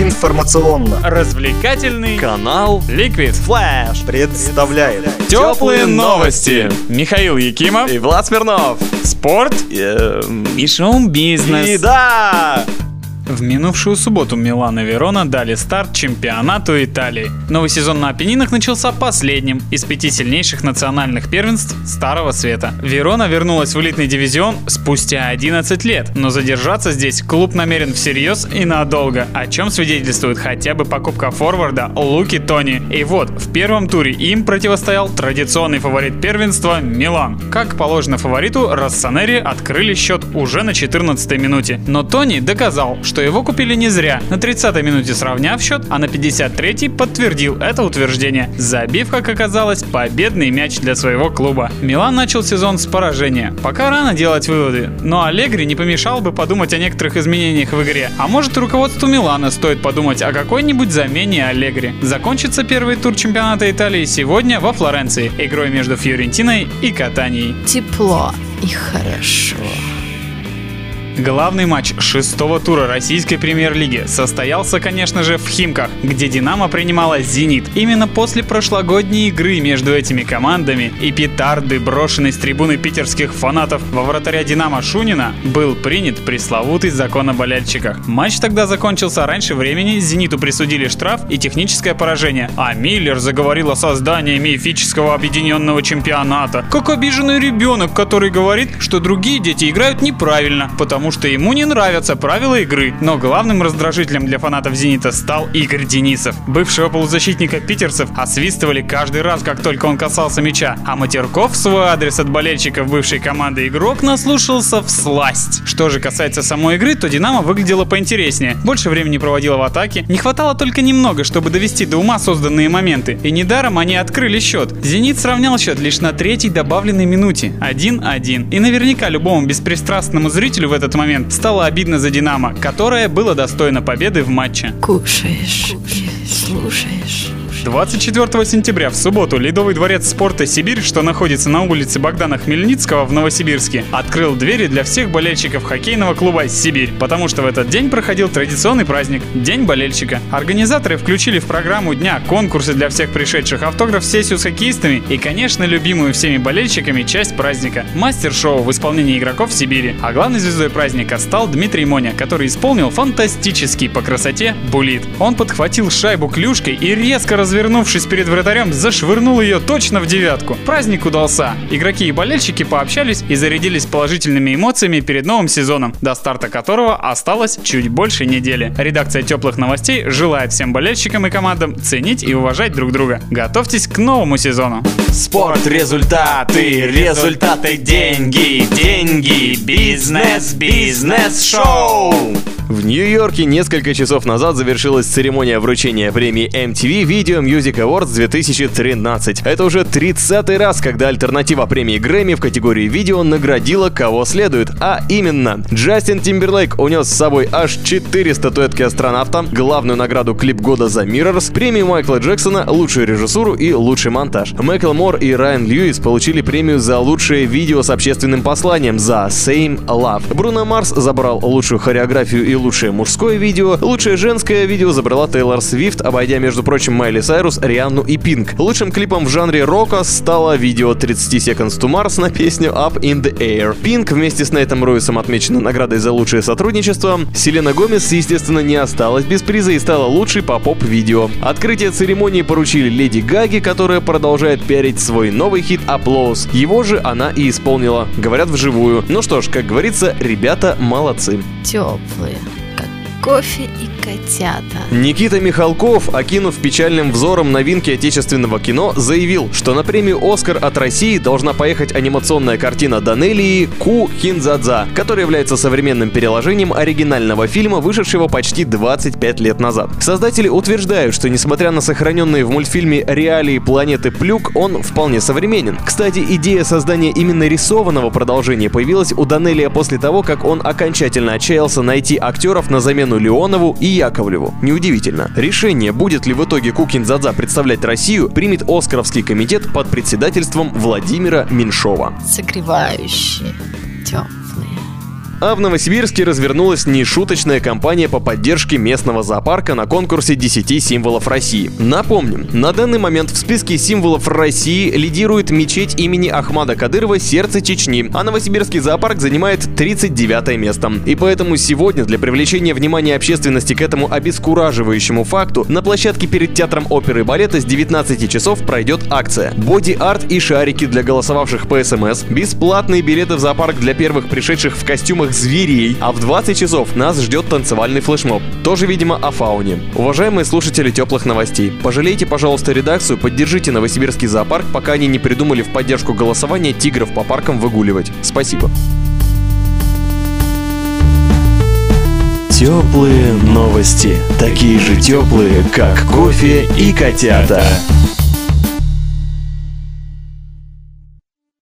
Информационно развлекательный канал Liquid Flash представляет Теплые новости. Михаил Якимов, и Влад Смирнов. спорт Эм, и шоу-бизнес. И да! В минувшую субботу Милан и Верона дали старт чемпионату Италии. Новый сезон на Апеннинах начался последним из пяти сильнейших национальных первенств Старого Света. Верона вернулась в элитный дивизион спустя 11 лет, но задержаться здесь клуб намерен всерьез и надолго, о чем свидетельствует хотя бы покупка форварда Луки Тони. И вот, в первом туре им противостоял традиционный фаворит первенства Милан. Как положено фавориту, Рассанери открыли счет уже на 14 минуте. Но Тони доказал, что его купили не зря. На 30-й минуте сравняв счет, а на 53-й подтвердил это утверждение, забив, как оказалось, победный мяч для своего клуба. Милан начал сезон с поражения. Пока рано делать выводы, но Аллегри не помешал бы подумать о некоторых изменениях в игре. А может руководству Милана стоит подумать о какой-нибудь замене Аллегри. Закончится первый тур чемпионата Италии сегодня во Флоренции, игрой между Фьорентиной и Катанией. тепло и хорошо. Главный матч шестого тура российской премьер-лиги состоялся, конечно же, в Химках, где «Динамо» принимала «Зенит». Именно после прошлогодней игры между этими командами и петарды, брошенной с трибуны питерских фанатов во вратаря «Динамо» Шунина, был принят пресловутый закон о болельщиках. Матч тогда закончился раньше времени, «Зениту» присудили штраф и техническое поражение, а Миллер заговорил о создании мифического объединенного чемпионата, как обиженный ребенок, который говорит, что другие дети играют неправильно, потому что ему не нравятся правила игры. Но главным раздражителем для фанатов «Зенита» стал Игорь Денисов. Бывшего полузащитника питерцев освистывали каждый раз, как только он касался мяча, а Матерков в свой адрес от болельщиков бывшей команды игрок наслушался в сласть. Что же касается самой игры, то «Динамо» выглядела поинтереснее. Больше времени проводила в атаке. Не хватало только немного, чтобы довести до ума созданные моменты. И недаром они открыли счет. «Зенит» сравнял счет лишь на третьей добавленной минуте. 1-1. И наверняка любому беспристрастному зрителю в этот момент стало обидно за «Динамо», которое было достойно победы в матче. Кушаешь, и слушаешь. 24 сентября в субботу Ледовый дворец спорта «Сибирь», что находится на улице Богдана Хмельницкого в Новосибирске, открыл двери для всех болельщиков хоккейного клуба «Сибирь», потому что в этот день проходил традиционный праздник – День болельщика. Организаторы включили в программу дня конкурсы для всех пришедших, автограф-сессию с хоккеистами и, конечно, любимую всеми болельщиками часть праздника – мастер-шоу в исполнении игроков Сибири. А главной звездой праздника стал Дмитрий Моня, который исполнил фантастический по красоте булит. Он подхватил шайбу клюшкой и резко развернувшись перед вратарем, зашвырнул ее точно в девятку. Праздник удался. Игроки и болельщики пообщались и зарядились положительными эмоциями перед новым сезоном, до старта которого осталось чуть больше недели. Редакция теплых новостей желает всем болельщикам и командам ценить и уважать друг друга. Готовьтесь к новому сезону. Спорт, результаты, результаты, деньги, деньги, бизнес, бизнес, шоу. В Нью-Йорке несколько часов назад завершилась церемония вручения премии MTV Video Music Awards 2013. Это уже 30 раз, когда альтернатива премии Грэмми в категории видео наградила кого следует, а именно Джастин Тимберлейк унес с собой аж 4 статуэтки астронавта, главную награду клип года за Mirrors, премию Майкла Джексона, лучшую режиссуру и лучший монтаж. Майкл Мор и Райан Льюис получили премию за лучшее видео с общественным посланием за Same Love. Бруно Марс забрал лучшую хореографию и лучшее мужское видео. Лучшее женское видео забрала Тейлор Свифт, обойдя, между прочим, Майли Сайрус, Рианну и Пинк. Лучшим клипом в жанре рока стало видео 30 Seconds to Mars на песню Up in the Air. Пинк вместе с Нейтом Руисом отмечена наградой за лучшее сотрудничество. Селена Гомес, естественно, не осталась без приза и стала лучшей по поп-видео. Открытие церемонии поручили Леди Гаги, которая продолжает пиарить свой новый хит «Applause». Его же она и исполнила. Говорят вживую. Ну что ж, как говорится, ребята молодцы. Теплые, кофе и котята. Никита Михалков, окинув печальным взором новинки отечественного кино, заявил, что на премию «Оскар» от России должна поехать анимационная картина Данелии «Ку Хинзадза», которая является современным переложением оригинального фильма, вышедшего почти 25 лет назад. Создатели утверждают, что несмотря на сохраненные в мультфильме реалии планеты Плюк, он вполне современен. Кстати, идея создания именно рисованного продолжения появилась у Данелия после того, как он окончательно отчаялся найти актеров на замену Леонову и Яковлеву. Неудивительно. Решение, будет ли в итоге Кукин Задза представлять Россию, примет Оскаровский комитет под председательством Владимира Меньшова. Согревающие, теплые. А в Новосибирске развернулась нешуточная кампания по поддержке местного зоопарка на конкурсе 10 символов России. Напомним, на данный момент в списке символов России лидирует мечеть имени Ахмада Кадырова «Сердце Чечни», а Новосибирский зоопарк занимает 39 место. И поэтому сегодня для привлечения внимания общественности к этому обескураживающему факту на площадке перед Театром оперы и балета с 19 часов пройдет акция. Боди-арт и шарики для голосовавших по СМС, бесплатные билеты в зоопарк для первых пришедших в костюмах зверей, а в 20 часов нас ждет танцевальный флешмоб. Тоже, видимо, о фауне. Уважаемые слушатели теплых новостей, пожалейте, пожалуйста, редакцию, поддержите Новосибирский зоопарк, пока они не придумали в поддержку голосования тигров по паркам выгуливать. Спасибо. Теплые новости. Такие же теплые, как кофе и котята.